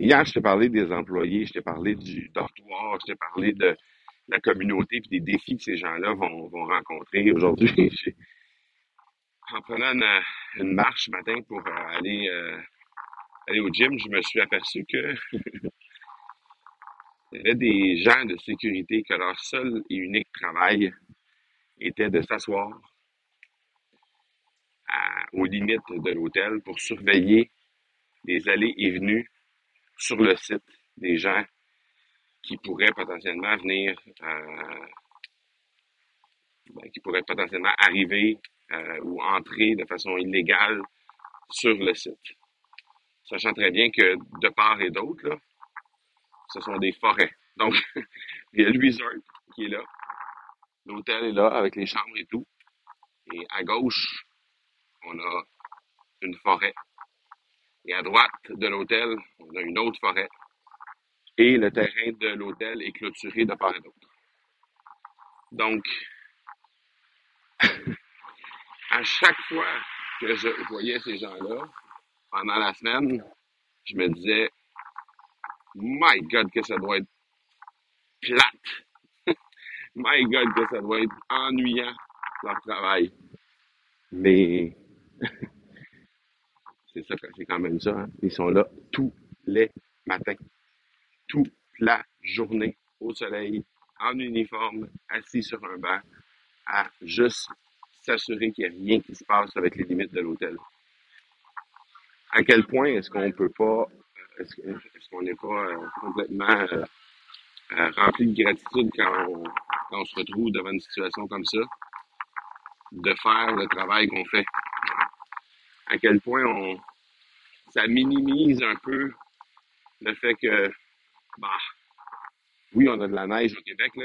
Hier, je t'ai parlé des employés, je t'ai parlé du dortoir, je t'ai parlé de la communauté et des défis que ces gens-là vont, rencontrer. Aujourd'hui, en prenant une, marche ce matin pour euh, aller, euh, aller au gym, je me suis aperçu que il y avait des gens de sécurité que leur seul et unique travail était de s'asseoir aux limites de l'hôtel pour surveiller les allées et venues sur le site des gens qui pourraient potentiellement venir, euh, ben, qui pourraient potentiellement arriver euh, ou entrer de façon illégale sur le site. Sachant très bien que de part et d'autre, ce sont des forêts. Donc, il y a le qui est là, l'hôtel est là avec les chambres et tout. Et à gauche, on a une forêt. Et à droite de l'hôtel, on a une autre forêt. Et le terrain de l'hôtel est clôturé de part et d'autre. Donc, à chaque fois que je voyais ces gens-là, pendant la semaine, je me disais, My God, que ça doit être plate. My God, que ça doit être ennuyant, leur travail. Mais c'est ça, c'est quand même ça. hein. Ils sont là tous les matins, toute la journée, au soleil, en uniforme, assis sur un banc, à juste s'assurer qu'il n'y a rien qui se passe avec les limites de l'hôtel. À quel point est-ce qu'on peut pas, euh, est-ce qu'on n'est pas euh, complètement euh, rempli de gratitude quand on se retrouve devant une situation comme ça, de faire le travail qu'on fait? À quel point on, ça minimise un peu le fait que, bah, oui, on a de la neige au Québec, là,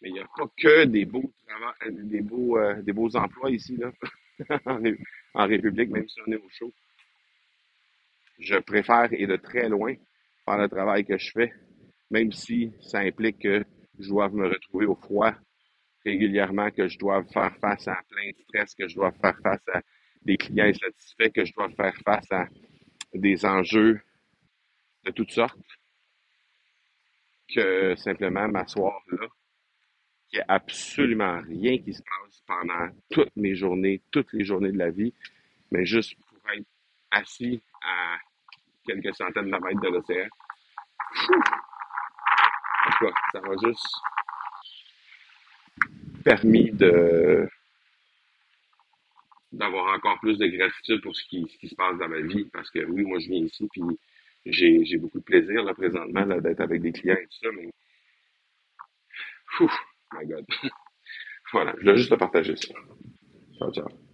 mais il n'y a pas que des beaux travaux, des beaux, euh, des beaux emplois ici, là, en République, même si on est au chaud. Je préfère, et de très loin, faire le travail que je fais, même si ça implique que je dois me retrouver au froid régulièrement, que je dois faire face à plein de stress, que je dois faire face à des clients insatisfaits, que je dois faire face à des enjeux de toutes sortes, que simplement m'asseoir là, qu'il n'y a absolument rien qui se passe pendant toutes mes journées, toutes les journées de la vie, mais juste pour être assis à quelques centaines de mètres de l'océan. En tout cas, ça m'a juste permis de d'avoir encore plus de gratitude pour ce qui, ce qui se passe dans ma vie. Parce que oui, moi je viens ici, puis j'ai beaucoup de plaisir là, présentement là, d'être avec des clients et tout ça, mais my God. Voilà, je voulais juste te partager ça. Ciao, ciao.